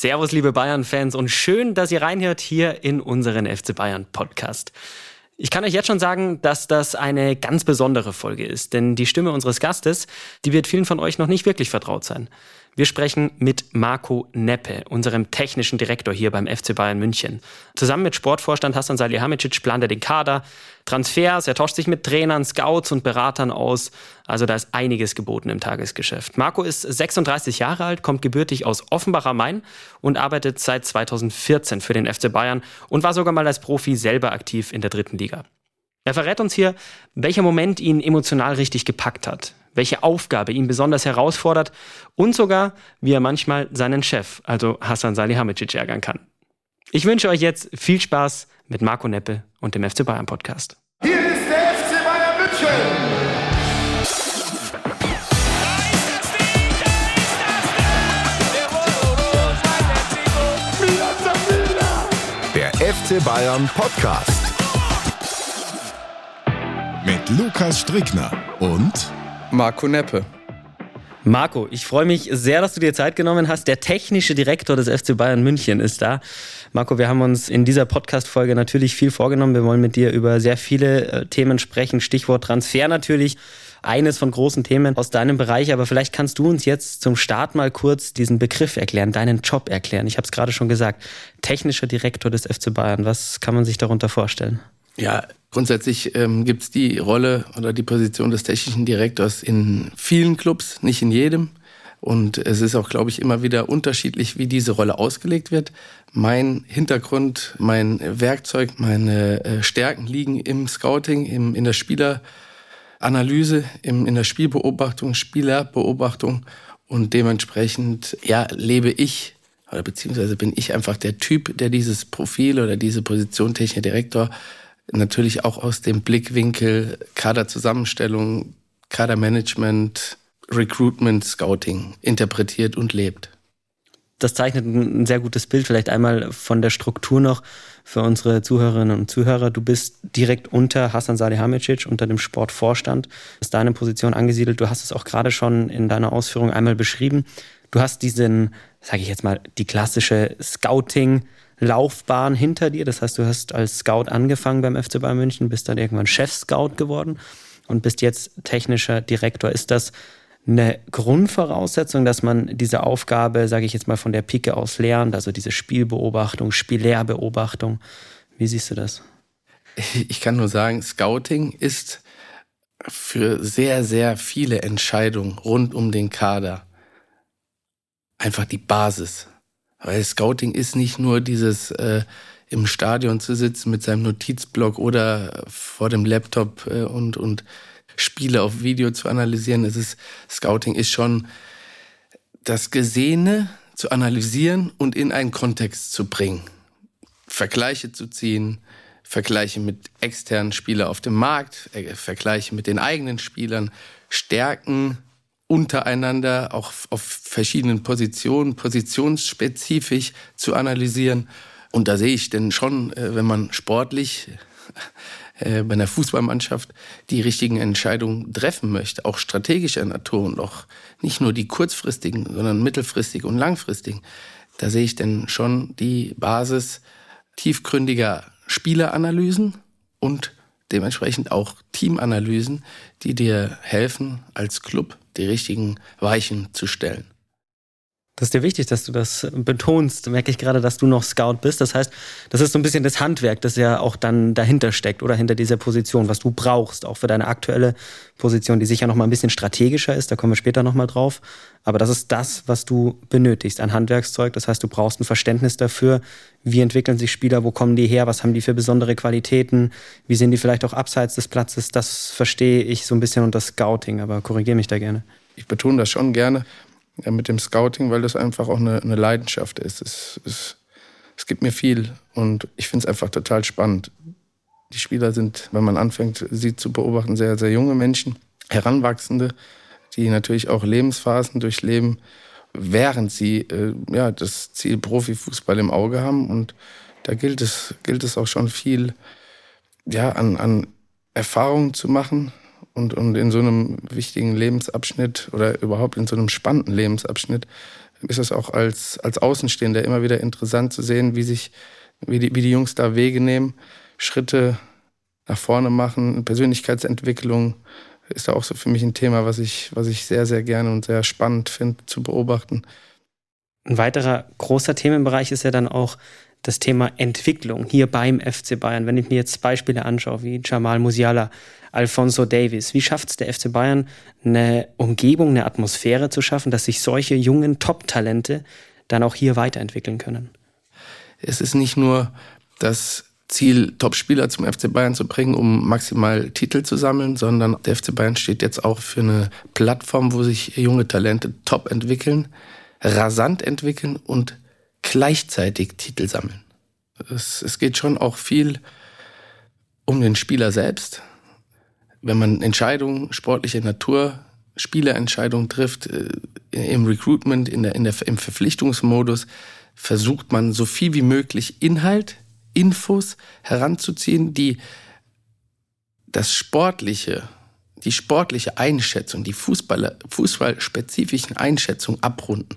Servus, liebe Bayern-Fans und schön, dass ihr reinhört hier in unseren FC Bayern-Podcast. Ich kann euch jetzt schon sagen, dass das eine ganz besondere Folge ist, denn die Stimme unseres Gastes, die wird vielen von euch noch nicht wirklich vertraut sein. Wir sprechen mit Marco Neppe, unserem technischen Direktor hier beim FC Bayern München. Zusammen mit Sportvorstand Hassan Salihamidzic plant er den Kader, Transfers, er tauscht sich mit Trainern, Scouts und Beratern aus. Also da ist einiges geboten im Tagesgeschäft. Marco ist 36 Jahre alt, kommt gebürtig aus Offenbach am Main und arbeitet seit 2014 für den FC Bayern und war sogar mal als Profi selber aktiv in der dritten Liga. Er verrät uns hier, welcher Moment ihn emotional richtig gepackt hat, welche Aufgabe ihn besonders herausfordert und sogar, wie er manchmal seinen Chef, also Hassan Salihamidzic, ärgern kann. Ich wünsche euch jetzt viel Spaß mit Marco Neppe und dem FC Bayern Podcast. Hier ist der FC Bayern München. Der FC Bayern Podcast. Mit Lukas Strickner und Marco Neppe. Marco, ich freue mich sehr, dass du dir Zeit genommen hast. Der technische Direktor des FC Bayern München ist da. Marco, wir haben uns in dieser Podcast-Folge natürlich viel vorgenommen. Wir wollen mit dir über sehr viele äh, Themen sprechen. Stichwort Transfer natürlich. Eines von großen Themen aus deinem Bereich. Aber vielleicht kannst du uns jetzt zum Start mal kurz diesen Begriff erklären, deinen Job erklären. Ich habe es gerade schon gesagt. Technischer Direktor des FC Bayern. Was kann man sich darunter vorstellen? Ja, grundsätzlich ähm, gibt es die Rolle oder die Position des technischen Direktors in vielen Clubs, nicht in jedem. Und es ist auch, glaube ich, immer wieder unterschiedlich, wie diese Rolle ausgelegt wird. Mein Hintergrund, mein Werkzeug, meine äh, Stärken liegen im Scouting, im, in der Spieleranalyse, im, in der Spielbeobachtung, Spielerbeobachtung. Und dementsprechend, ja, lebe ich oder beziehungsweise bin ich einfach der Typ, der dieses Profil oder diese Position technischer Direktor natürlich auch aus dem Blickwinkel Kaderzusammenstellung, Kadermanagement, Recruitment, Scouting interpretiert und lebt. Das zeichnet ein sehr gutes Bild, vielleicht einmal von der Struktur noch für unsere Zuhörerinnen und Zuhörer. Du bist direkt unter Hassan Salihamidzic, unter dem Sportvorstand. Ist deine Position angesiedelt. Du hast es auch gerade schon in deiner Ausführung einmal beschrieben. Du hast diesen, sage ich jetzt mal, die klassische Scouting- Laufbahn hinter dir. Das heißt, du hast als Scout angefangen beim FC Bayern München, bist dann irgendwann Chef-Scout geworden und bist jetzt technischer Direktor. Ist das eine Grundvoraussetzung, dass man diese Aufgabe, sage ich jetzt mal, von der Pike aus lernt, also diese Spielbeobachtung, Spiellehrbeobachtung? Wie siehst du das? Ich kann nur sagen, Scouting ist für sehr, sehr viele Entscheidungen rund um den Kader einfach die Basis. Weil Scouting ist nicht nur dieses äh, im Stadion zu sitzen mit seinem Notizblock oder vor dem Laptop äh, und, und Spiele auf Video zu analysieren. Es ist, Scouting ist schon das Gesehene zu analysieren und in einen Kontext zu bringen. Vergleiche zu ziehen, Vergleiche mit externen Spielern auf dem Markt, äh, Vergleiche mit den eigenen Spielern, Stärken untereinander auch auf verschiedenen Positionen, positionsspezifisch zu analysieren. Und da sehe ich denn schon, äh, wenn man sportlich äh, bei einer Fußballmannschaft die richtigen Entscheidungen treffen möchte, auch strategischer Natur und auch nicht nur die kurzfristigen, sondern mittelfristigen und langfristigen, da sehe ich denn schon die Basis tiefgründiger Spieleranalysen und dementsprechend auch Teamanalysen, die dir helfen, als Club die richtigen Weichen zu stellen. Das ist dir wichtig, dass du das betonst. Merke ich gerade, dass du noch Scout bist. Das heißt, das ist so ein bisschen das Handwerk, das ja auch dann dahinter steckt oder hinter dieser Position, was du brauchst, auch für deine aktuelle Position, die sicher noch mal ein bisschen strategischer ist. Da kommen wir später noch mal drauf. Aber das ist das, was du benötigst, ein Handwerkszeug. Das heißt, du brauchst ein Verständnis dafür, wie entwickeln sich Spieler, wo kommen die her, was haben die für besondere Qualitäten, wie sind die vielleicht auch abseits des Platzes. Das verstehe ich so ein bisschen unter Scouting, aber korrigiere mich da gerne. Ich betone das schon gerne mit dem Scouting, weil das einfach auch eine, eine Leidenschaft ist. Es, es, es gibt mir viel und ich finde es einfach total spannend. Die Spieler sind, wenn man anfängt, sie zu beobachten, sehr, sehr junge Menschen, Heranwachsende, die natürlich auch Lebensphasen durchleben, während sie äh, ja, das Ziel Profifußball im Auge haben. Und da gilt es, gilt es auch schon viel ja, an, an Erfahrungen zu machen, und, und in so einem wichtigen Lebensabschnitt oder überhaupt in so einem spannenden Lebensabschnitt ist es auch als, als Außenstehender immer wieder interessant zu sehen, wie sich, wie die, wie die Jungs da Wege nehmen, Schritte nach vorne machen, Persönlichkeitsentwicklung ist da auch so für mich ein Thema, was ich, was ich sehr, sehr gerne und sehr spannend finde zu beobachten. Ein weiterer großer Themenbereich ist ja dann auch das Thema Entwicklung hier beim FC Bayern. Wenn ich mir jetzt Beispiele anschaue, wie Jamal Musiala, Alfonso Davis, wie schafft es der FC Bayern, eine Umgebung, eine Atmosphäre zu schaffen, dass sich solche jungen Top-Talente dann auch hier weiterentwickeln können? Es ist nicht nur das Ziel, Top-Spieler zum FC Bayern zu bringen, um maximal Titel zu sammeln, sondern der FC Bayern steht jetzt auch für eine Plattform, wo sich junge Talente top entwickeln rasant entwickeln und gleichzeitig Titel sammeln. Es, es geht schon auch viel um den Spieler selbst. Wenn man Entscheidungen sportlicher Natur, Spielerentscheidungen trifft, äh, im Recruitment, in der, in der, im Verpflichtungsmodus, versucht man so viel wie möglich Inhalt, Infos heranzuziehen, die das Sportliche die sportliche Einschätzung, die Fußballer, fußballspezifischen Einschätzungen abrunden,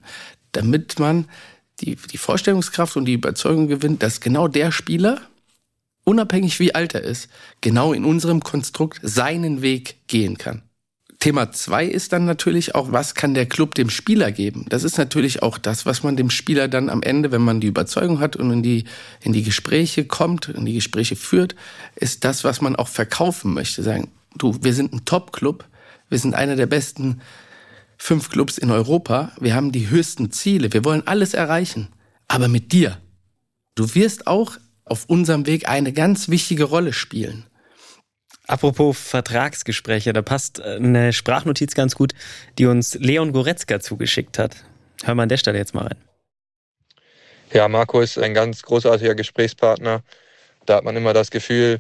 damit man die, die Vorstellungskraft und die Überzeugung gewinnt, dass genau der Spieler, unabhängig wie alt er ist, genau in unserem Konstrukt seinen Weg gehen kann. Thema zwei ist dann natürlich auch, was kann der Club dem Spieler geben? Das ist natürlich auch das, was man dem Spieler dann am Ende, wenn man die Überzeugung hat und in die, in die Gespräche kommt, in die Gespräche führt, ist das, was man auch verkaufen möchte. Sagen, du, wir sind ein Top-Club, wir sind einer der besten fünf Clubs in Europa, wir haben die höchsten Ziele, wir wollen alles erreichen, aber mit dir. Du wirst auch auf unserem Weg eine ganz wichtige Rolle spielen. Apropos Vertragsgespräche, da passt äh, eine Sprachnotiz ganz gut, die uns Leon Goretzka zugeschickt hat. Hören wir an der Stelle jetzt mal rein. Ja, Marco ist ein ganz großartiger Gesprächspartner. Da hat man immer das Gefühl,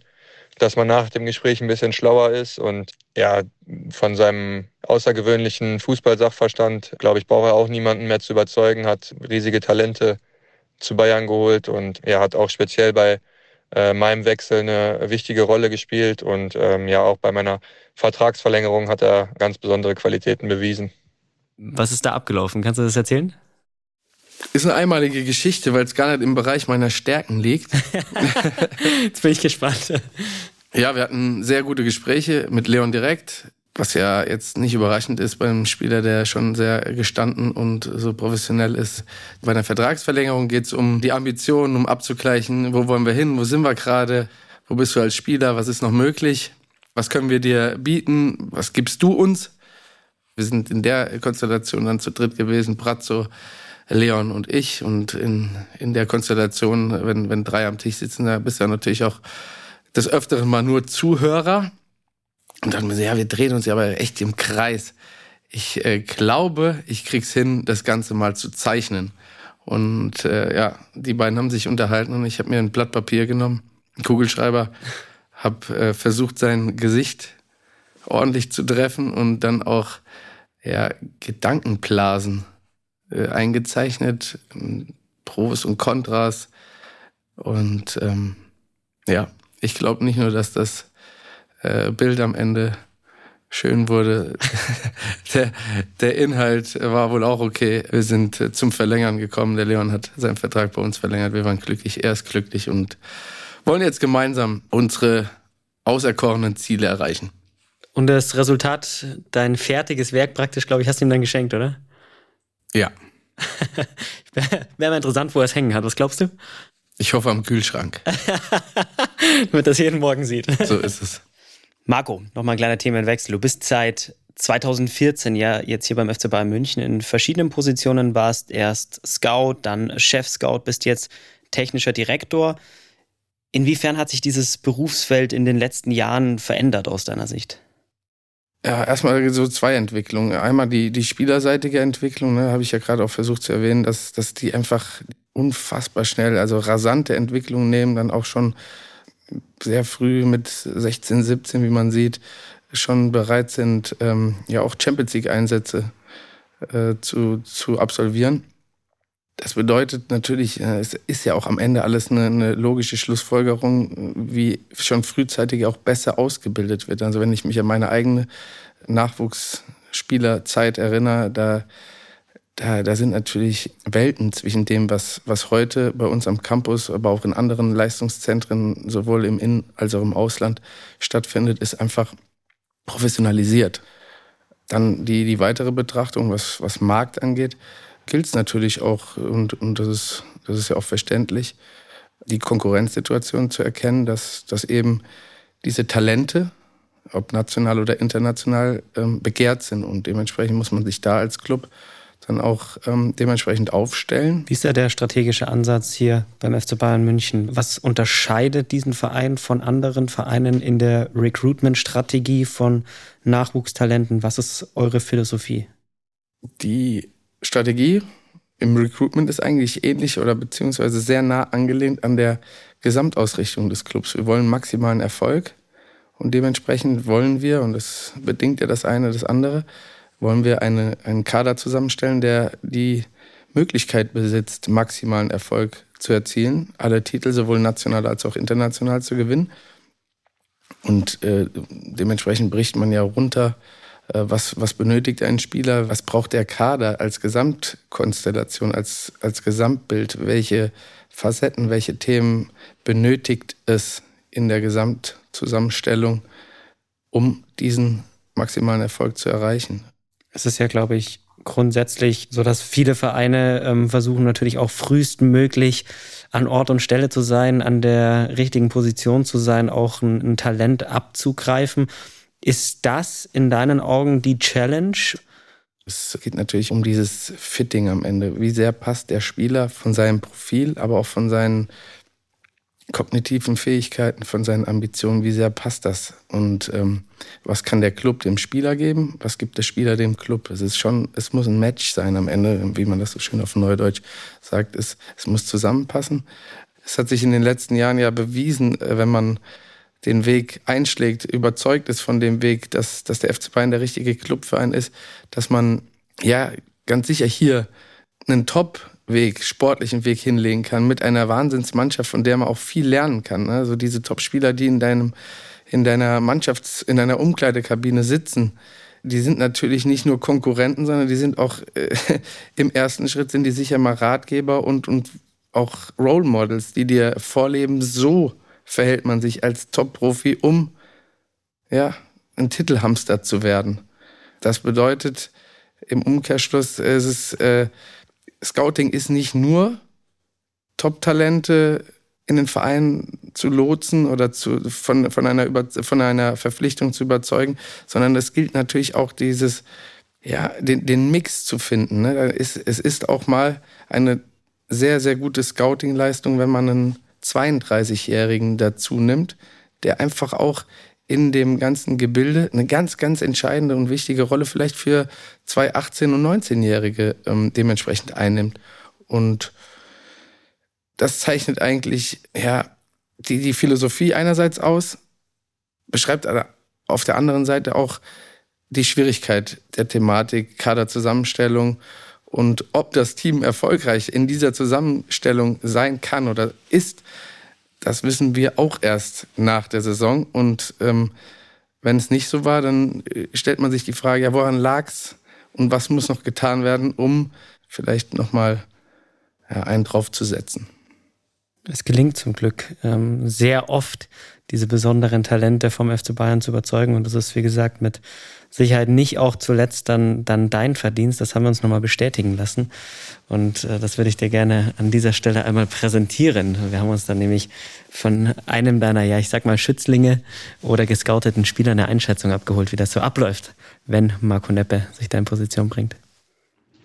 dass man nach dem Gespräch ein bisschen schlauer ist und ja, von seinem außergewöhnlichen Fußballsachverstand, glaube ich, braucht er auch niemanden mehr zu überzeugen, hat riesige Talente zu Bayern geholt und er ja, hat auch speziell bei äh, meinem Wechsel eine wichtige Rolle gespielt und ähm, ja, auch bei meiner Vertragsverlängerung hat er ganz besondere Qualitäten bewiesen. Was ist da abgelaufen? Kannst du das erzählen? Ist eine einmalige Geschichte, weil es gar nicht im Bereich meiner Stärken liegt. Jetzt bin ich gespannt. Ja, wir hatten sehr gute Gespräche mit Leon direkt, was ja jetzt nicht überraschend ist beim Spieler, der schon sehr gestanden und so professionell ist. Bei einer Vertragsverlängerung geht es um die Ambitionen, um abzugleichen, wo wollen wir hin, wo sind wir gerade, wo bist du als Spieler, was ist noch möglich, was können wir dir bieten, was gibst du uns. Wir sind in der Konstellation dann zu dritt gewesen, Brazzo, Leon und ich. Und in, in der Konstellation, wenn, wenn drei am Tisch sitzen, da bist du ja natürlich auch des Öfteren mal nur Zuhörer. Und dann, ja, wir drehen uns ja aber echt im Kreis. Ich äh, glaube, ich krieg's hin, das Ganze mal zu zeichnen. Und äh, ja, die beiden haben sich unterhalten und ich habe mir ein Blatt Papier genommen, einen Kugelschreiber, habe äh, versucht, sein Gesicht ordentlich zu treffen und dann auch ja, Gedankenblasen äh, eingezeichnet, Pros und Kontras. Und ähm, ja, ich glaube nicht nur, dass das äh, Bild am Ende schön wurde. der, der Inhalt war wohl auch okay. Wir sind äh, zum Verlängern gekommen. Der Leon hat seinen Vertrag bei uns verlängert. Wir waren glücklich, er ist glücklich und wollen jetzt gemeinsam unsere auserkorenen Ziele erreichen. Und das Resultat, dein fertiges Werk praktisch, glaube ich, hast du ihm dann geschenkt, oder? Ja. Wäre mal interessant, wo er es hängen hat. Was glaubst du? Ich hoffe am Kühlschrank. Damit das jeden Morgen sieht. So ist es. Marco, nochmal ein kleiner Themenwechsel. Du bist seit 2014 ja jetzt hier beim FC Bayern München in verschiedenen Positionen, warst erst Scout, dann Chef-Scout, bist jetzt technischer Direktor. Inwiefern hat sich dieses Berufsfeld in den letzten Jahren verändert aus deiner Sicht? Ja, erstmal so zwei Entwicklungen. Einmal die, die spielerseitige Entwicklung, ne, habe ich ja gerade auch versucht zu erwähnen, dass, dass die einfach unfassbar schnell, also rasante Entwicklungen nehmen, dann auch schon sehr früh mit 16, 17, wie man sieht, schon bereit sind, ähm, ja auch Champions League-Einsätze äh, zu, zu absolvieren. Das bedeutet natürlich, äh, es ist ja auch am Ende alles eine, eine, logische Schlussfolgerung, wie schon frühzeitig auch besser ausgebildet wird. Also wenn ich mich an meine eigene Nachwuchsspielerzeit erinnere, da da, da sind natürlich Welten zwischen dem, was, was heute bei uns am Campus, aber auch in anderen Leistungszentren, sowohl im In- als auch im Ausland stattfindet, ist einfach professionalisiert. Dann die, die weitere Betrachtung, was, was Markt angeht, gilt es natürlich auch, und, und das, ist, das ist ja auch verständlich, die Konkurrenzsituation zu erkennen, dass, dass eben diese Talente, ob national oder international, ähm, begehrt sind. Und dementsprechend muss man sich da als Club dann auch ähm, dementsprechend aufstellen. Wie ist da der strategische Ansatz hier beim FC Bayern München? Was unterscheidet diesen Verein von anderen Vereinen in der Recruitment-Strategie von Nachwuchstalenten? Was ist eure Philosophie? Die Strategie im Recruitment ist eigentlich ähnlich oder beziehungsweise sehr nah angelehnt an der Gesamtausrichtung des Clubs. Wir wollen maximalen Erfolg und dementsprechend wollen wir, und das bedingt ja das eine das andere, wollen wir eine, einen Kader zusammenstellen, der die Möglichkeit besitzt, maximalen Erfolg zu erzielen, alle Titel sowohl national als auch international zu gewinnen. Und äh, dementsprechend bricht man ja runter, äh, was, was benötigt ein Spieler, was braucht der Kader als Gesamtkonstellation, als, als Gesamtbild, welche Facetten, welche Themen benötigt es in der Gesamtzusammenstellung, um diesen maximalen Erfolg zu erreichen. Es ist ja, glaube ich, grundsätzlich so, dass viele Vereine ähm, versuchen natürlich auch frühestmöglich an Ort und Stelle zu sein, an der richtigen Position zu sein, auch ein, ein Talent abzugreifen. Ist das in deinen Augen die Challenge? Es geht natürlich um dieses Fitting am Ende. Wie sehr passt der Spieler von seinem Profil, aber auch von seinen kognitiven Fähigkeiten, von seinen Ambitionen, wie sehr passt das? Und ähm, was kann der Club dem Spieler geben? Was gibt der Spieler dem Club? Es ist schon, es muss ein Match sein am Ende, wie man das so schön auf Neudeutsch sagt. Es, es muss zusammenpassen. Es hat sich in den letzten Jahren ja bewiesen, äh, wenn man den Weg einschlägt, überzeugt ist von dem Weg, dass, dass der FC Bayern der richtige Club für einen ist, dass man ja ganz sicher hier einen Top Weg, sportlichen Weg hinlegen kann, mit einer Wahnsinnsmannschaft, von der man auch viel lernen kann. Also diese Top-Spieler, die in deinem, in deiner Mannschafts-, in deiner Umkleidekabine sitzen, die sind natürlich nicht nur Konkurrenten, sondern die sind auch äh, im ersten Schritt sind die sicher mal Ratgeber und, und auch Role Models, die dir vorleben, so verhält man sich als Top-Profi, um ja, ein Titelhamster zu werden. Das bedeutet im Umkehrschluss, es ist äh, Scouting ist nicht nur Top-Talente in den Verein zu lotsen oder zu, von, von, einer Über, von einer Verpflichtung zu überzeugen, sondern es gilt natürlich auch dieses, ja, den, den Mix zu finden. Ne? Ist, es ist auch mal eine sehr, sehr gute Scouting-Leistung, wenn man einen 32-Jährigen dazu nimmt, der einfach auch in dem ganzen Gebilde eine ganz, ganz entscheidende und wichtige Rolle vielleicht für zwei 18- und 19-Jährige ähm, dementsprechend einnimmt. Und das zeichnet eigentlich ja, die, die Philosophie einerseits aus, beschreibt aber auf der anderen Seite auch die Schwierigkeit der Thematik, Kaderzusammenstellung und ob das Team erfolgreich in dieser Zusammenstellung sein kann oder ist, das wissen wir auch erst nach der Saison. Und ähm, wenn es nicht so war, dann äh, stellt man sich die Frage, ja, woran lag's und was muss noch getan werden, um vielleicht nochmal ja, einen draufzusetzen. Es gelingt zum Glück ähm, sehr oft, diese besonderen Talente vom FC Bayern zu überzeugen. Und das ist, wie gesagt, mit Sicherheit nicht auch zuletzt dann, dann dein Verdienst. Das haben wir uns nochmal bestätigen lassen. Und äh, das würde ich dir gerne an dieser Stelle einmal präsentieren. Wir haben uns dann nämlich von einem deiner, ja, ich sag mal, Schützlinge oder gescouteten Spieler eine Einschätzung abgeholt, wie das so abläuft, wenn Marco Neppe sich da in Position bringt.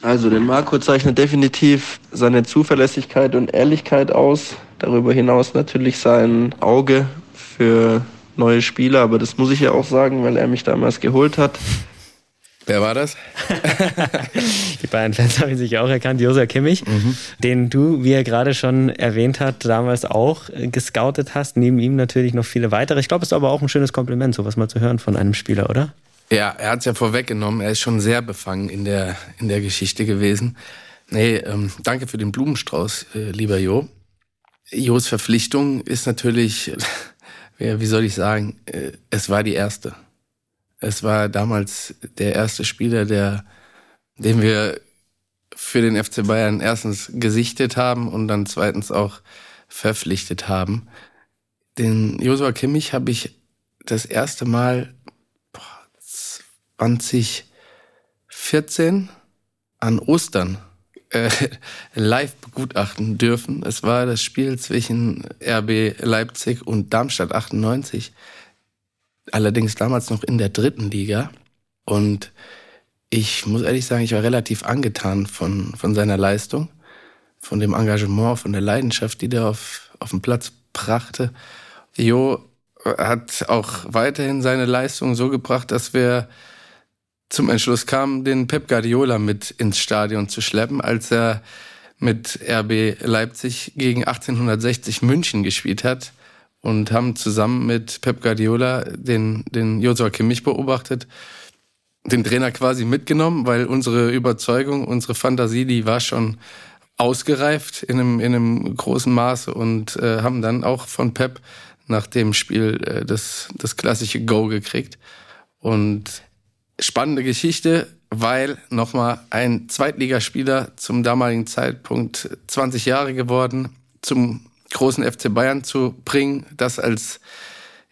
Also, den Marco zeichnet definitiv seine Zuverlässigkeit und Ehrlichkeit aus. Darüber hinaus natürlich sein Auge für neue Spieler, aber das muss ich ja auch sagen, weil er mich damals geholt hat. Wer war das? Die Bayern-Fans haben ihn sich auch erkannt, Josua Kimmich, mhm. den du, wie er gerade schon erwähnt hat, damals auch gescoutet hast. Neben ihm natürlich noch viele weitere. Ich glaube, es ist aber auch ein schönes Kompliment, sowas mal zu hören von einem Spieler, oder? Ja, er hat es ja vorweggenommen. Er ist schon sehr befangen in der, in der Geschichte gewesen. Nee, ähm, danke für den Blumenstrauß, äh, lieber Jo. Jos Verpflichtung ist natürlich, wie soll ich sagen, äh, es war die erste. Es war damals der erste Spieler, der, den wir für den FC Bayern erstens gesichtet haben und dann zweitens auch verpflichtet haben. Den Josua Kimmich habe ich das erste Mal 2014 an Ostern äh, live begutachten dürfen. Es war das Spiel zwischen RB Leipzig und Darmstadt 98. Allerdings damals noch in der dritten Liga. Und ich muss ehrlich sagen, ich war relativ angetan von, von seiner Leistung, von dem Engagement, von der Leidenschaft, die der auf, auf dem Platz brachte. Jo hat auch weiterhin seine Leistung so gebracht, dass wir zum Entschluss kamen, den Pep Guardiola mit ins Stadion zu schleppen, als er mit RB Leipzig gegen 1860 München gespielt hat und haben zusammen mit Pep Guardiola den, den Joshua Kimmich beobachtet, den Trainer quasi mitgenommen, weil unsere Überzeugung, unsere Fantasie, die war schon ausgereift in einem, in einem großen Maße und äh, haben dann auch von Pep nach dem Spiel äh, das, das klassische Go gekriegt. Und spannende Geschichte, weil nochmal ein Zweitligaspieler zum damaligen Zeitpunkt 20 Jahre geworden, zum großen FC Bayern zu bringen, das als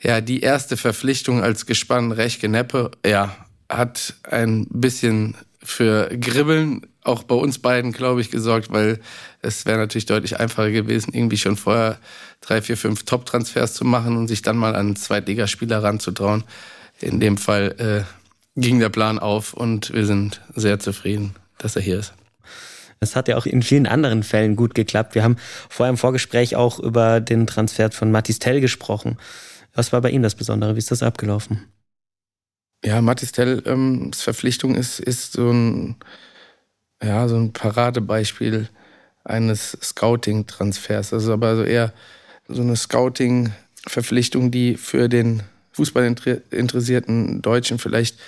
ja die erste Verpflichtung als Gespann Rechke Neppe, ja, hat ein bisschen für Gribbeln auch bei uns beiden, glaube ich, gesorgt, weil es wäre natürlich deutlich einfacher gewesen, irgendwie schon vorher drei, vier, fünf Top-Transfers zu machen und sich dann mal an einen Zweitligaspieler ranzutrauen. In dem Fall äh, ging der Plan auf und wir sind sehr zufrieden, dass er hier ist. Es hat ja auch in vielen anderen Fällen gut geklappt. Wir haben vorher im Vorgespräch auch über den Transfer von Matis Tell gesprochen. Was war bei ihm das Besondere? Wie ist das abgelaufen? Ja, Matis Tell, ähm, Verpflichtung ist, ist so ein, ja, so ein Paradebeispiel eines Scouting-Transfers. Also aber so eher so eine Scouting-Verpflichtung, die für den Fußballinteressierten Deutschen vielleicht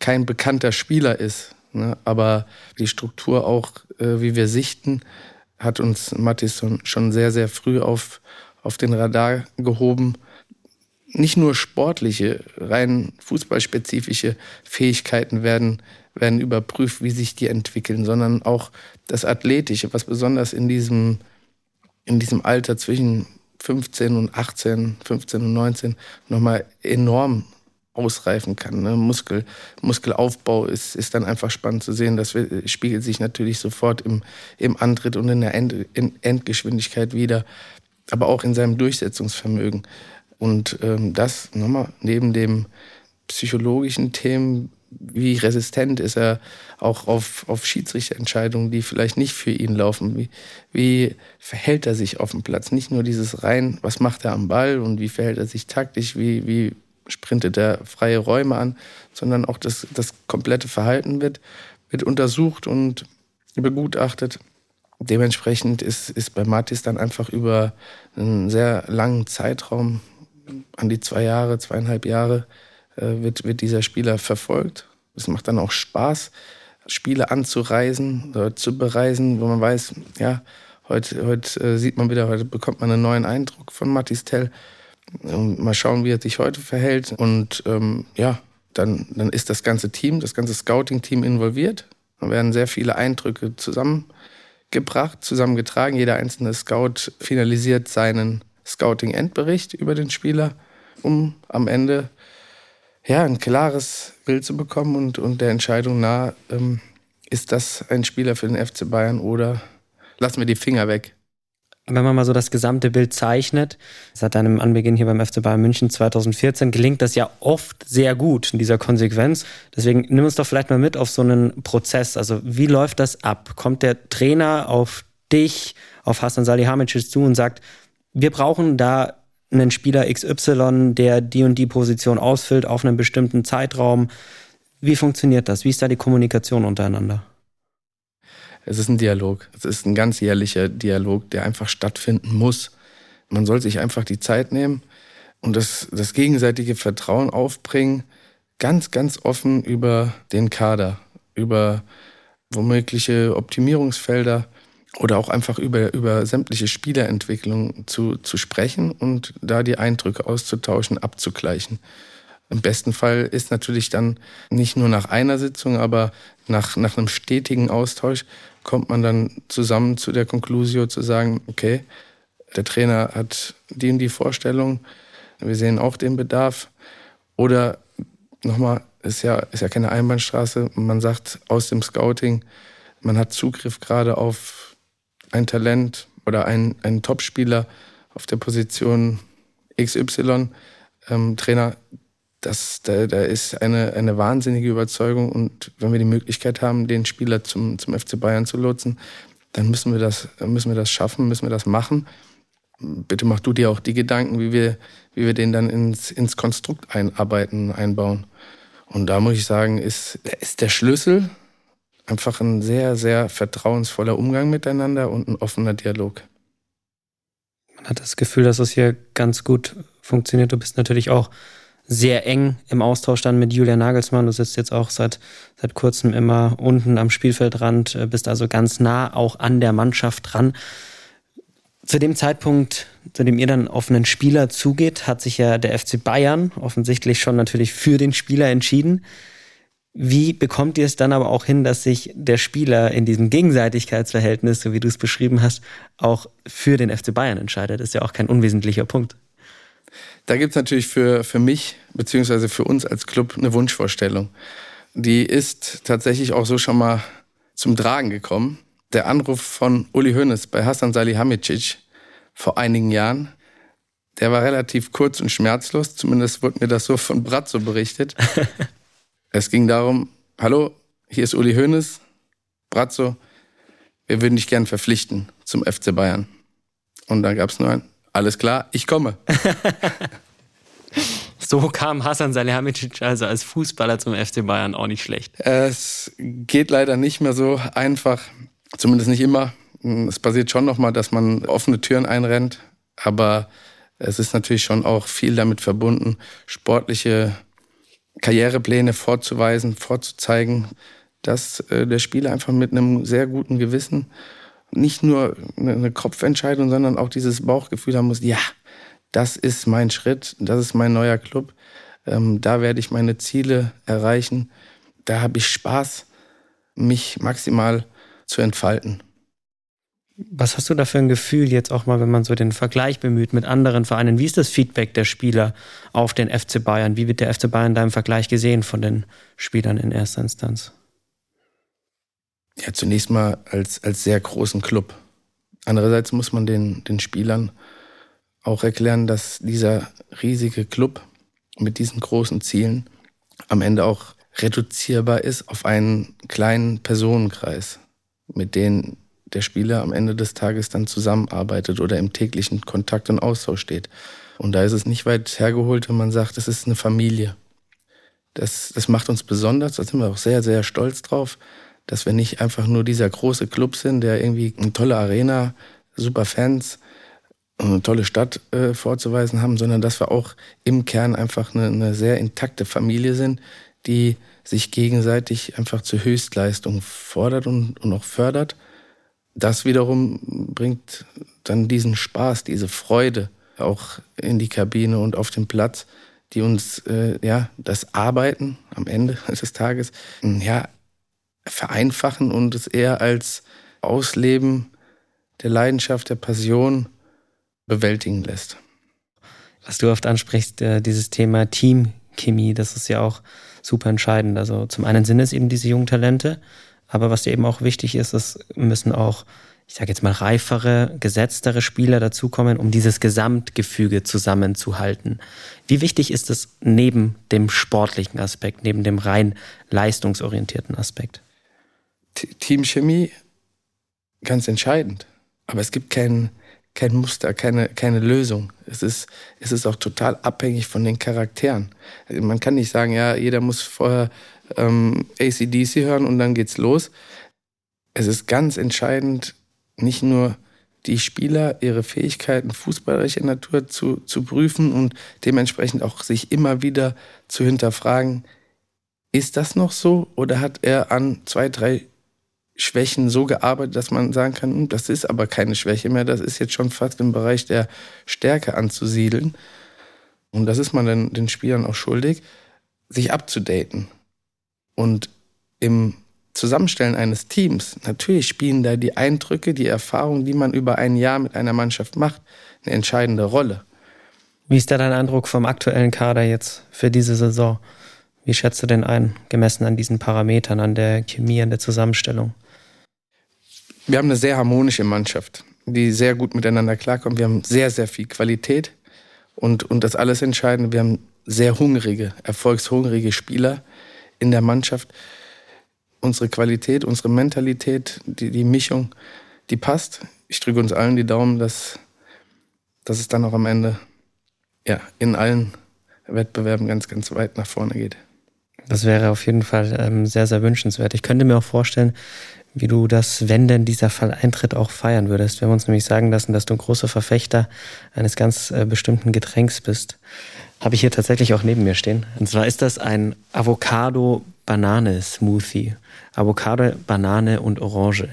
kein bekannter Spieler ist. Ne? Aber die Struktur auch, äh, wie wir sichten, hat uns Mattis schon sehr, sehr früh auf, auf den Radar gehoben. Nicht nur sportliche, rein fußballspezifische Fähigkeiten werden, werden überprüft, wie sich die entwickeln, sondern auch das Athletische, was besonders in diesem, in diesem Alter zwischen 15 und 18, 15 und 19 nochmal enorm ausreifen kann. Ne? Muskel, Muskelaufbau ist, ist dann einfach spannend zu sehen. Das spiegelt sich natürlich sofort im, im Antritt und in der End, in Endgeschwindigkeit wieder, aber auch in seinem Durchsetzungsvermögen. Und ähm, das nochmal neben dem psychologischen Themen wie resistent ist er auch auf, auf Schiedsrichterentscheidungen, die vielleicht nicht für ihn laufen? Wie, wie verhält er sich auf dem Platz? Nicht nur dieses rein, was macht er am Ball und wie verhält er sich taktisch, wie, wie sprintet er freie Räume an, sondern auch das, das komplette Verhalten wird, wird untersucht und begutachtet. Dementsprechend ist, ist bei Matis dann einfach über einen sehr langen Zeitraum, an die zwei Jahre, zweieinhalb Jahre, äh, wird, wird dieser Spieler verfolgt. Es macht dann auch Spaß, Spiele anzureisen, zu bereisen, wo man weiß, ja, heute, heute äh, sieht man wieder, heute bekommt man einen neuen Eindruck von Matis Tell. Und mal schauen, wie er sich heute verhält. Und ähm, ja, dann, dann ist das ganze Team, das ganze Scouting-Team involviert. Dann werden sehr viele Eindrücke zusammengebracht, zusammengetragen. Jeder einzelne Scout finalisiert seinen Scouting-Endbericht über den Spieler, um am Ende ja, ein klares Bild zu bekommen und, und der Entscheidung nah, ähm, ist das ein Spieler für den FC Bayern oder lassen wir die Finger weg. Wenn man mal so das gesamte Bild zeichnet, seit deinem Anbeginn hier beim FC Bayern München 2014 gelingt das ja oft sehr gut in dieser Konsequenz. Deswegen nimm uns doch vielleicht mal mit auf so einen Prozess. Also wie läuft das ab? Kommt der Trainer auf dich, auf Hassan Salihamidzic zu und sagt, wir brauchen da einen Spieler XY, der die und die Position ausfüllt auf einem bestimmten Zeitraum. Wie funktioniert das? Wie ist da die Kommunikation untereinander? Es ist ein Dialog. Es ist ein ganz jährlicher Dialog, der einfach stattfinden muss. Man soll sich einfach die Zeit nehmen und das, das gegenseitige Vertrauen aufbringen, ganz, ganz offen über den Kader, über womögliche Optimierungsfelder, oder auch einfach über, über sämtliche Spielerentwicklung zu, zu sprechen und da die Eindrücke auszutauschen, abzugleichen. Im besten Fall ist natürlich dann nicht nur nach einer Sitzung, aber nach, nach einem stetigen Austausch kommt man dann zusammen zu der Konklusio zu sagen, okay, der Trainer hat die und die Vorstellung, wir sehen auch den Bedarf. Oder nochmal, ist ja, ist ja keine Einbahnstraße, man sagt aus dem Scouting, man hat Zugriff gerade auf ein Talent oder einen, einen Topspieler auf der Position XY. Ähm, Trainer, das, da, da ist eine, eine wahnsinnige Überzeugung und wenn wir die Möglichkeit haben, den Spieler zum, zum FC Bayern zu lotsen, dann müssen wir das, müssen wir das schaffen, müssen wir das machen. Bitte mach du dir auch die Gedanken, wie wir, wie wir den dann ins, ins Konstrukt einarbeiten, einbauen. Und da muss ich sagen, ist, ist der Schlüssel einfach ein sehr, sehr vertrauensvoller Umgang miteinander und ein offener Dialog. Man hat das Gefühl, dass es hier ganz gut funktioniert. Du bist natürlich auch sehr eng im Austausch dann mit Julian Nagelsmann. Du sitzt jetzt auch seit, seit kurzem immer unten am Spielfeldrand, äh, bist also ganz nah auch an der Mannschaft dran. Zu dem Zeitpunkt, zu dem ihr dann auf einen Spieler zugeht, hat sich ja der FC Bayern offensichtlich schon natürlich für den Spieler entschieden. Wie bekommt ihr es dann aber auch hin, dass sich der Spieler in diesem Gegenseitigkeitsverhältnis, so wie du es beschrieben hast, auch für den FC Bayern entscheidet? Das ist ja auch kein unwesentlicher Punkt. Da gibt es natürlich für, für mich, beziehungsweise für uns als Club, eine Wunschvorstellung. Die ist tatsächlich auch so schon mal zum Tragen gekommen. Der Anruf von Uli Hoeneß bei Hassan Salihamidzic vor einigen Jahren, der war relativ kurz und schmerzlos. Zumindest wurde mir das so von Bratzo berichtet. es ging darum, hallo, hier ist Uli Hoeneß, Bratzo, wir würden dich gern verpflichten zum FC Bayern. Und da gab es nur ein, alles klar, ich komme. so kam Hassan Salihamidzic also als Fußballer zum FC Bayern auch nicht schlecht. Es geht leider nicht mehr so einfach, zumindest nicht immer. Es passiert schon nochmal, dass man offene Türen einrennt, aber es ist natürlich schon auch viel damit verbunden, sportliche Karrierepläne vorzuweisen, vorzuzeigen, dass äh, der Spieler einfach mit einem sehr guten Gewissen nicht nur eine Kopfentscheidung, sondern auch dieses Bauchgefühl haben muss, ja, das ist mein Schritt, das ist mein neuer Club, ähm, da werde ich meine Ziele erreichen, da habe ich Spaß, mich maximal zu entfalten. Was hast du da für ein Gefühl jetzt auch mal, wenn man so den Vergleich bemüht mit anderen Vereinen? Wie ist das Feedback der Spieler auf den FC Bayern? Wie wird der FC Bayern da im Vergleich gesehen von den Spielern in erster Instanz? Ja, zunächst mal als, als sehr großen Club. Andererseits muss man den, den Spielern auch erklären, dass dieser riesige Club mit diesen großen Zielen am Ende auch reduzierbar ist auf einen kleinen Personenkreis, mit denen der Spieler am Ende des Tages dann zusammenarbeitet oder im täglichen Kontakt und Austausch steht. Und da ist es nicht weit hergeholt, wenn man sagt, es ist eine Familie. Das, das macht uns besonders, da sind wir auch sehr, sehr stolz drauf dass wir nicht einfach nur dieser große Club sind, der irgendwie eine tolle Arena, super Fans und eine tolle Stadt äh, vorzuweisen haben, sondern dass wir auch im Kern einfach eine, eine sehr intakte Familie sind, die sich gegenseitig einfach zur Höchstleistung fordert und, und auch fördert. Das wiederum bringt dann diesen Spaß, diese Freude auch in die Kabine und auf den Platz, die uns äh, ja das Arbeiten am Ende des Tages ja vereinfachen und es eher als Ausleben der Leidenschaft, der Passion bewältigen lässt. Was du oft ansprichst, äh, dieses Thema Teamchemie, das ist ja auch super entscheidend. Also zum einen sind es eben diese jungen Talente, aber was dir eben auch wichtig ist, es müssen auch, ich sage jetzt mal, reifere, gesetztere Spieler dazukommen, um dieses Gesamtgefüge zusammenzuhalten. Wie wichtig ist es neben dem sportlichen Aspekt, neben dem rein leistungsorientierten Aspekt? Teamchemie ganz entscheidend. Aber es gibt kein, kein Muster, keine, keine Lösung. Es ist, es ist auch total abhängig von den Charakteren. Man kann nicht sagen, ja, jeder muss vorher ähm, ACDC hören und dann geht's los. Es ist ganz entscheidend, nicht nur die Spieler, ihre Fähigkeiten fußballerischer Natur zu, zu prüfen und dementsprechend auch sich immer wieder zu hinterfragen, ist das noch so oder hat er an zwei, drei Schwächen so gearbeitet, dass man sagen kann, hm, das ist aber keine Schwäche mehr, das ist jetzt schon fast im Bereich der Stärke anzusiedeln. Und das ist man dann den Spielern auch schuldig, sich abzudaten und im Zusammenstellen eines Teams, natürlich spielen da die Eindrücke, die Erfahrungen, die man über ein Jahr mit einer Mannschaft macht, eine entscheidende Rolle. Wie ist da dein Eindruck vom aktuellen Kader jetzt für diese Saison? Wie schätzt du denn ein, gemessen an diesen Parametern, an der Chemie, an der Zusammenstellung? Wir haben eine sehr harmonische Mannschaft, die sehr gut miteinander klarkommt. Wir haben sehr, sehr viel Qualität und, und das alles Entscheidende, wir haben sehr hungrige, erfolgshungrige Spieler in der Mannschaft. Unsere Qualität, unsere Mentalität, die, die Mischung, die passt. Ich drücke uns allen die Daumen, dass, dass es dann auch am Ende ja, in allen Wettbewerben ganz, ganz weit nach vorne geht. Das wäre auf jeden Fall ähm, sehr, sehr wünschenswert. Ich könnte mir auch vorstellen, wie du das, wenn denn dieser Fall eintritt, auch feiern würdest. Wir haben uns nämlich sagen lassen, dass du ein großer Verfechter eines ganz äh, bestimmten Getränks bist. Habe ich hier tatsächlich auch neben mir stehen. Und zwar ist das ein Avocado-Banane-Smoothie. Avocado, Banane und Orange.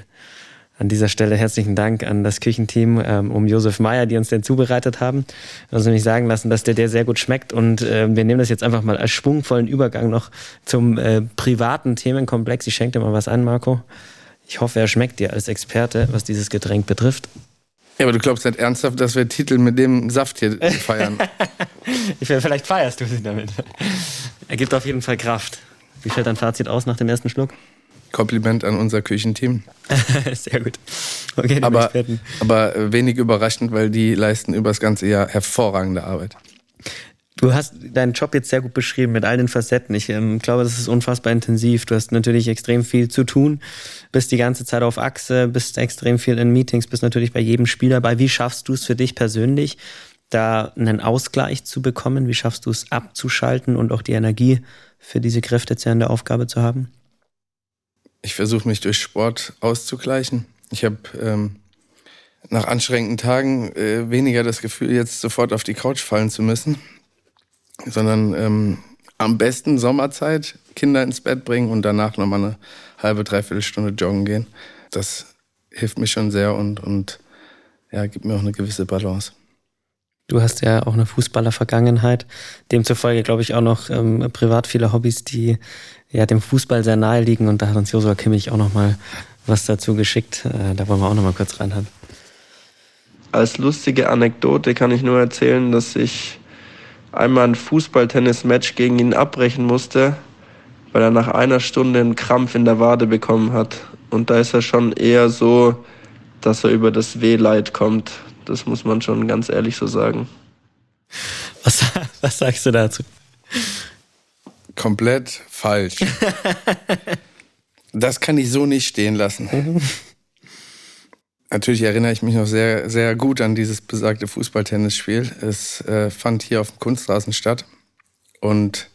An dieser Stelle herzlichen Dank an das Küchenteam ähm, um Josef Meyer, die uns den zubereitet haben. Wir uns nämlich sagen lassen, dass der der sehr gut schmeckt und äh, wir nehmen das jetzt einfach mal als schwungvollen Übergang noch zum äh, privaten Themenkomplex. Ich schenke dir mal was an, Marco. Ich hoffe, er schmeckt dir als Experte, was dieses Getränk betrifft. Ja, aber du glaubst nicht ernsthaft, dass wir Titel mit dem Saft hier feiern? ich will, vielleicht feierst du sie damit. Er gibt auf jeden Fall Kraft. Wie fällt dein Fazit aus nach dem ersten Schluck? Kompliment an unser Küchenteam. Sehr gut. Okay, aber, aber wenig überraschend, weil die leisten über das ganze Jahr hervorragende Arbeit. Du hast deinen Job jetzt sehr gut beschrieben mit all den Facetten. Ich ähm, glaube, das ist unfassbar intensiv. Du hast natürlich extrem viel zu tun, bist die ganze Zeit auf Achse, bist extrem viel in Meetings, bist natürlich bei jedem Spiel dabei. Wie schaffst du es für dich persönlich, da einen Ausgleich zu bekommen? Wie schaffst du es abzuschalten und auch die Energie für diese kräftezehrende Aufgabe zu haben? Ich versuche mich durch Sport auszugleichen. Ich habe ähm, nach anstrengenden Tagen äh, weniger das Gefühl, jetzt sofort auf die Couch fallen zu müssen, sondern ähm, am besten Sommerzeit Kinder ins Bett bringen und danach nochmal eine halbe, dreiviertel Stunde joggen gehen. Das hilft mir schon sehr und, und ja, gibt mir auch eine gewisse Balance. Du hast ja auch eine Fußballer-Vergangenheit. Demzufolge, glaube ich, auch noch ähm, privat viele Hobbys, die ja dem Fußball sehr nahe liegen. Und da hat uns Josua Kimmich auch noch mal was dazu geschickt. Äh, da wollen wir auch noch mal kurz reinhören. Als lustige Anekdote kann ich nur erzählen, dass ich einmal ein Fußballtennis-Match gegen ihn abbrechen musste, weil er nach einer Stunde einen Krampf in der Wade bekommen hat. Und da ist er schon eher so, dass er über das Wehleid kommt. Das muss man schon ganz ehrlich so sagen. Was, was sagst du dazu? Komplett falsch. das kann ich so nicht stehen lassen. Natürlich erinnere ich mich noch sehr, sehr gut an dieses besagte Fußballtennisspiel. Es äh, fand hier auf dem Kunstrasen statt. Und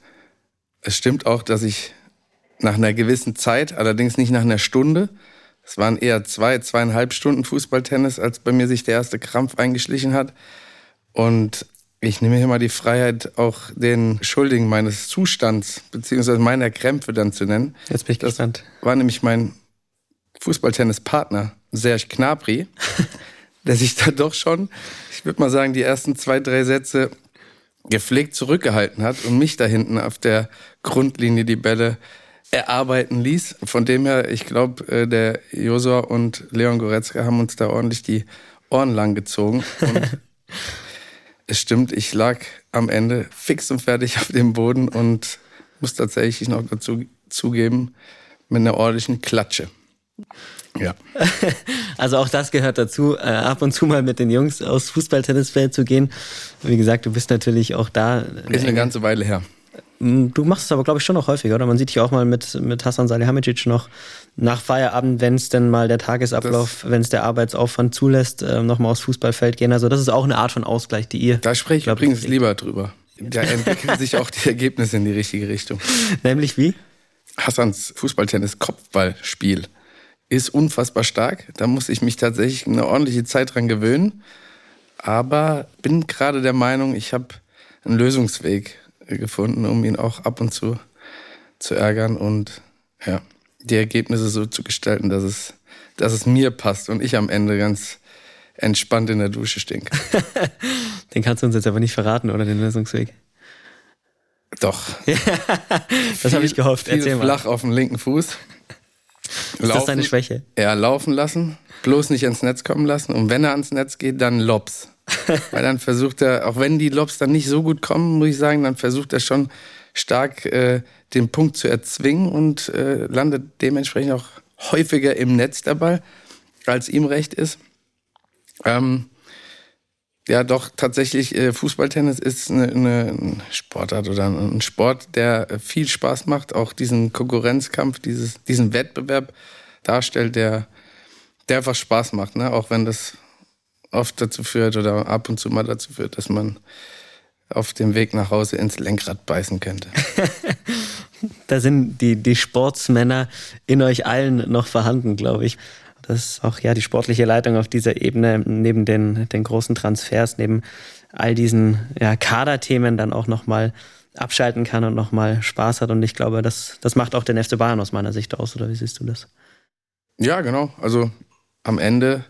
es stimmt auch, dass ich nach einer gewissen Zeit, allerdings nicht nach einer Stunde, es waren eher zwei, zweieinhalb Stunden Fußballtennis, als bei mir sich der erste Krampf eingeschlichen hat. Und ich nehme hier mal die Freiheit, auch den Schuldigen meines Zustands beziehungsweise meiner Krämpfe dann zu nennen. Jetzt bin ich das gespannt. War nämlich mein Fußballtennispartner Serge Knapri, der sich da doch schon, ich würde mal sagen, die ersten zwei, drei Sätze gepflegt zurückgehalten hat und mich da hinten auf der Grundlinie die Bälle erarbeiten ließ. Von dem her, ich glaube, äh, der Josua und Leon Goretzka haben uns da ordentlich die Ohren lang gezogen. Und es stimmt, ich lag am Ende fix und fertig auf dem Boden und muss tatsächlich noch dazu zugeben, mit einer ordentlichen Klatsche. Ja. Also auch das gehört dazu, äh, ab und zu mal mit den Jungs aufs Fußballtennisfeld zu gehen. Wie gesagt, du bist natürlich auch da. Ist eine ganze Weile her. Mm, du machst es aber, glaube ich, schon noch häufiger, oder? Man sieht dich auch mal mit, mit Hassan Salihamidzic noch nach Feierabend, wenn es denn mal der Tagesablauf, wenn es der Arbeitsaufwand zulässt, äh, nochmal aufs Fußballfeld gehen. Also das ist auch eine Art von Ausgleich, die ihr... Da spreche ich glaub, übrigens ich, lieber drüber. Da entwickeln sich auch die Ergebnisse in die richtige Richtung. Nämlich wie? Hassans Fußballtennis-Kopfballspiel ist unfassbar stark. Da muss ich mich tatsächlich eine ordentliche Zeit dran gewöhnen. Aber bin gerade der Meinung, ich habe einen Lösungsweg gefunden, um ihn auch ab und zu zu ärgern und ja, die Ergebnisse so zu gestalten, dass es, dass es mir passt und ich am Ende ganz entspannt in der Dusche stinke. den kannst du uns jetzt aber nicht verraten, oder den Lösungsweg? Doch. das habe ich gehofft. Viel Erzähl mal. flach auf dem linken Fuß. Ist das deine Schwäche? Ja, laufen lassen, bloß nicht ans Netz kommen lassen. Und wenn er ans Netz geht, dann Lobs. Weil dann versucht er, auch wenn die Lobs dann nicht so gut kommen, muss ich sagen, dann versucht er schon stark äh, den Punkt zu erzwingen und äh, landet dementsprechend auch häufiger im Netz dabei, als ihm recht ist. Ähm, ja, doch, tatsächlich, äh, Fußballtennis ist eine, eine Sportart oder ein Sport, der viel Spaß macht, auch diesen Konkurrenzkampf, dieses, diesen Wettbewerb darstellt, der, der einfach Spaß macht, ne? auch wenn das oft dazu führt oder ab und zu mal dazu führt, dass man auf dem Weg nach Hause ins Lenkrad beißen könnte. da sind die, die Sportsmänner in euch allen noch vorhanden, glaube ich. Dass auch ja die sportliche Leitung auf dieser Ebene neben den, den großen Transfers, neben all diesen ja, Kaderthemen dann auch nochmal abschalten kann und nochmal Spaß hat. Und ich glaube, das, das macht auch den FC Bayern aus meiner Sicht aus, oder wie siehst du das? Ja, genau. Also am Ende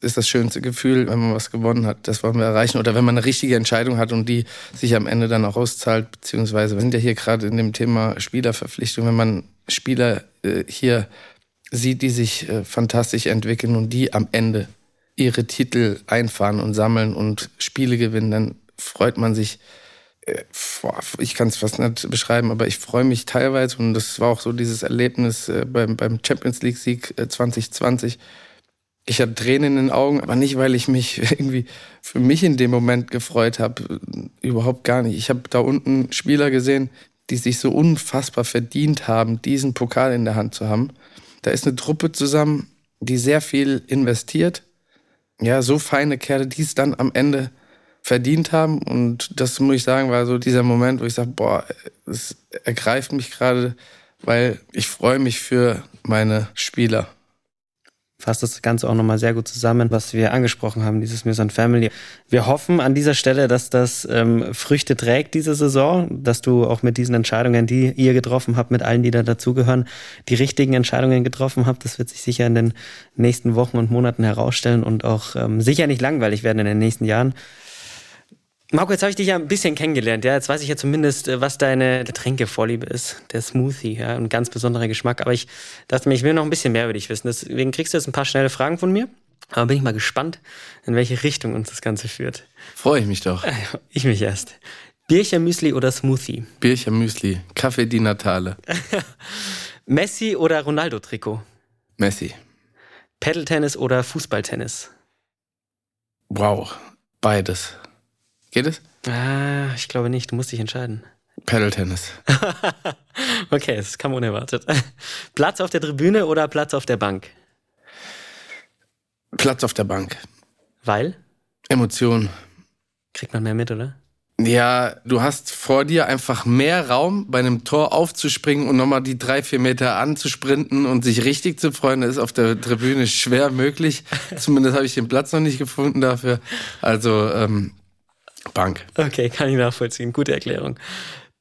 ist das schönste Gefühl, wenn man was gewonnen hat. Das wollen wir erreichen. Oder wenn man eine richtige Entscheidung hat und die sich am Ende dann auch auszahlt. Beziehungsweise, wir sind ja hier gerade in dem Thema Spielerverpflichtung. Wenn man Spieler äh, hier sieht, die sich äh, fantastisch entwickeln und die am Ende ihre Titel einfahren und sammeln und Spiele gewinnen, dann freut man sich. Äh, ich kann es fast nicht beschreiben, aber ich freue mich teilweise und das war auch so dieses Erlebnis äh, beim, beim Champions League Sieg 2020 äh, ich hatte Tränen in den Augen, aber nicht, weil ich mich irgendwie für mich in dem Moment gefreut habe. Überhaupt gar nicht. Ich habe da unten Spieler gesehen, die sich so unfassbar verdient haben, diesen Pokal in der Hand zu haben. Da ist eine Truppe zusammen, die sehr viel investiert. Ja, so feine Kerle, die es dann am Ende verdient haben. Und das muss ich sagen, war so dieser Moment, wo ich sage, boah, es ergreift mich gerade, weil ich freue mich für meine Spieler fasst das Ganze auch nochmal sehr gut zusammen, was wir angesprochen haben, dieses Music Family. Wir hoffen an dieser Stelle, dass das ähm, Früchte trägt diese Saison, dass du auch mit diesen Entscheidungen, die ihr getroffen habt, mit allen, die da dazugehören, die richtigen Entscheidungen getroffen habt. Das wird sich sicher in den nächsten Wochen und Monaten herausstellen und auch ähm, sicher nicht langweilig werden in den nächsten Jahren. Marco, jetzt habe ich dich ja ein bisschen kennengelernt. Ja, jetzt weiß ich ja zumindest, äh, was deine Getränkevorliebe ist. Der Smoothie, ja, ein ganz besonderer Geschmack. Aber ich dachte mir, ich will noch ein bisschen mehr über dich wissen. Deswegen kriegst du jetzt ein paar schnelle Fragen von mir. Aber bin ich mal gespannt, in welche Richtung uns das Ganze führt. Freue ich mich doch. Ich mich erst. Bierchen Müsli oder Smoothie? Bierchen Müsli. Kaffee di Natale. Messi oder Ronaldo Trikot? Messi. Pedaltennis oder Fußballtennis? Wow, beides. Geht es? Ah, ich glaube nicht. Du musst dich entscheiden. Paddle-Tennis. okay, das kam unerwartet. Platz auf der Tribüne oder Platz auf der Bank? Platz auf der Bank. Weil? Emotionen. Kriegt man mehr mit, oder? Ja, du hast vor dir einfach mehr Raum, bei einem Tor aufzuspringen und nochmal die drei, vier Meter anzusprinten und sich richtig zu freuen. Das ist auf der Tribüne schwer möglich. Zumindest habe ich den Platz noch nicht gefunden dafür. Also ähm, Bank. Okay, kann ich nachvollziehen. Gute Erklärung.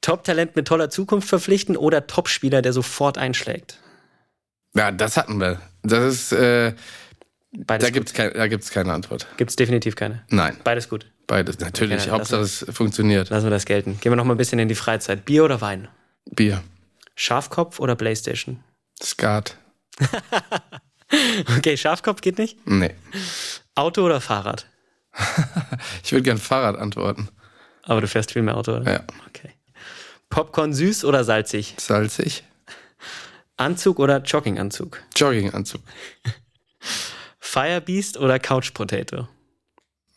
Top-Talent mit toller Zukunft verpflichten oder Top-Spieler, der sofort einschlägt? Ja, das hatten wir. Das ist. Äh, Beides da gibt es kein, keine Antwort. Gibt es definitiv keine? Nein. Beides gut. Beides, natürlich. Okay, Hauptsache es funktioniert. Lassen wir das gelten. Gehen wir noch mal ein bisschen in die Freizeit. Bier oder Wein? Bier. Schafkopf oder Playstation? Skat. okay, Schafkopf geht nicht? Nee. Auto oder Fahrrad? ich würde gern Fahrrad antworten. Aber du fährst viel mehr Auto, oder? Ja. Okay. Popcorn süß oder salzig? Salzig. Anzug oder Jogginganzug? Jogginganzug. Firebeast oder Couch Potato?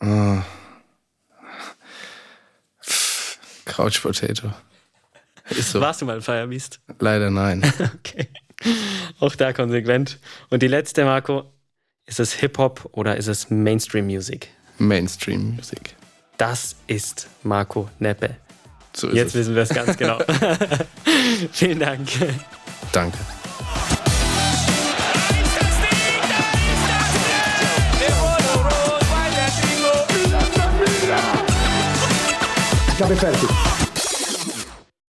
Oh. Couch Potato. Ist so. Warst du mal ein Firebeast? Leider nein. okay. Auch da konsequent. Und die letzte, Marco. Ist es Hip-Hop oder ist es Mainstream-Music? Mainstream-Musik. Das ist Marco Neppe. So Jetzt es. wissen wir es ganz genau. Vielen Dank. Danke. Ich habe fertig.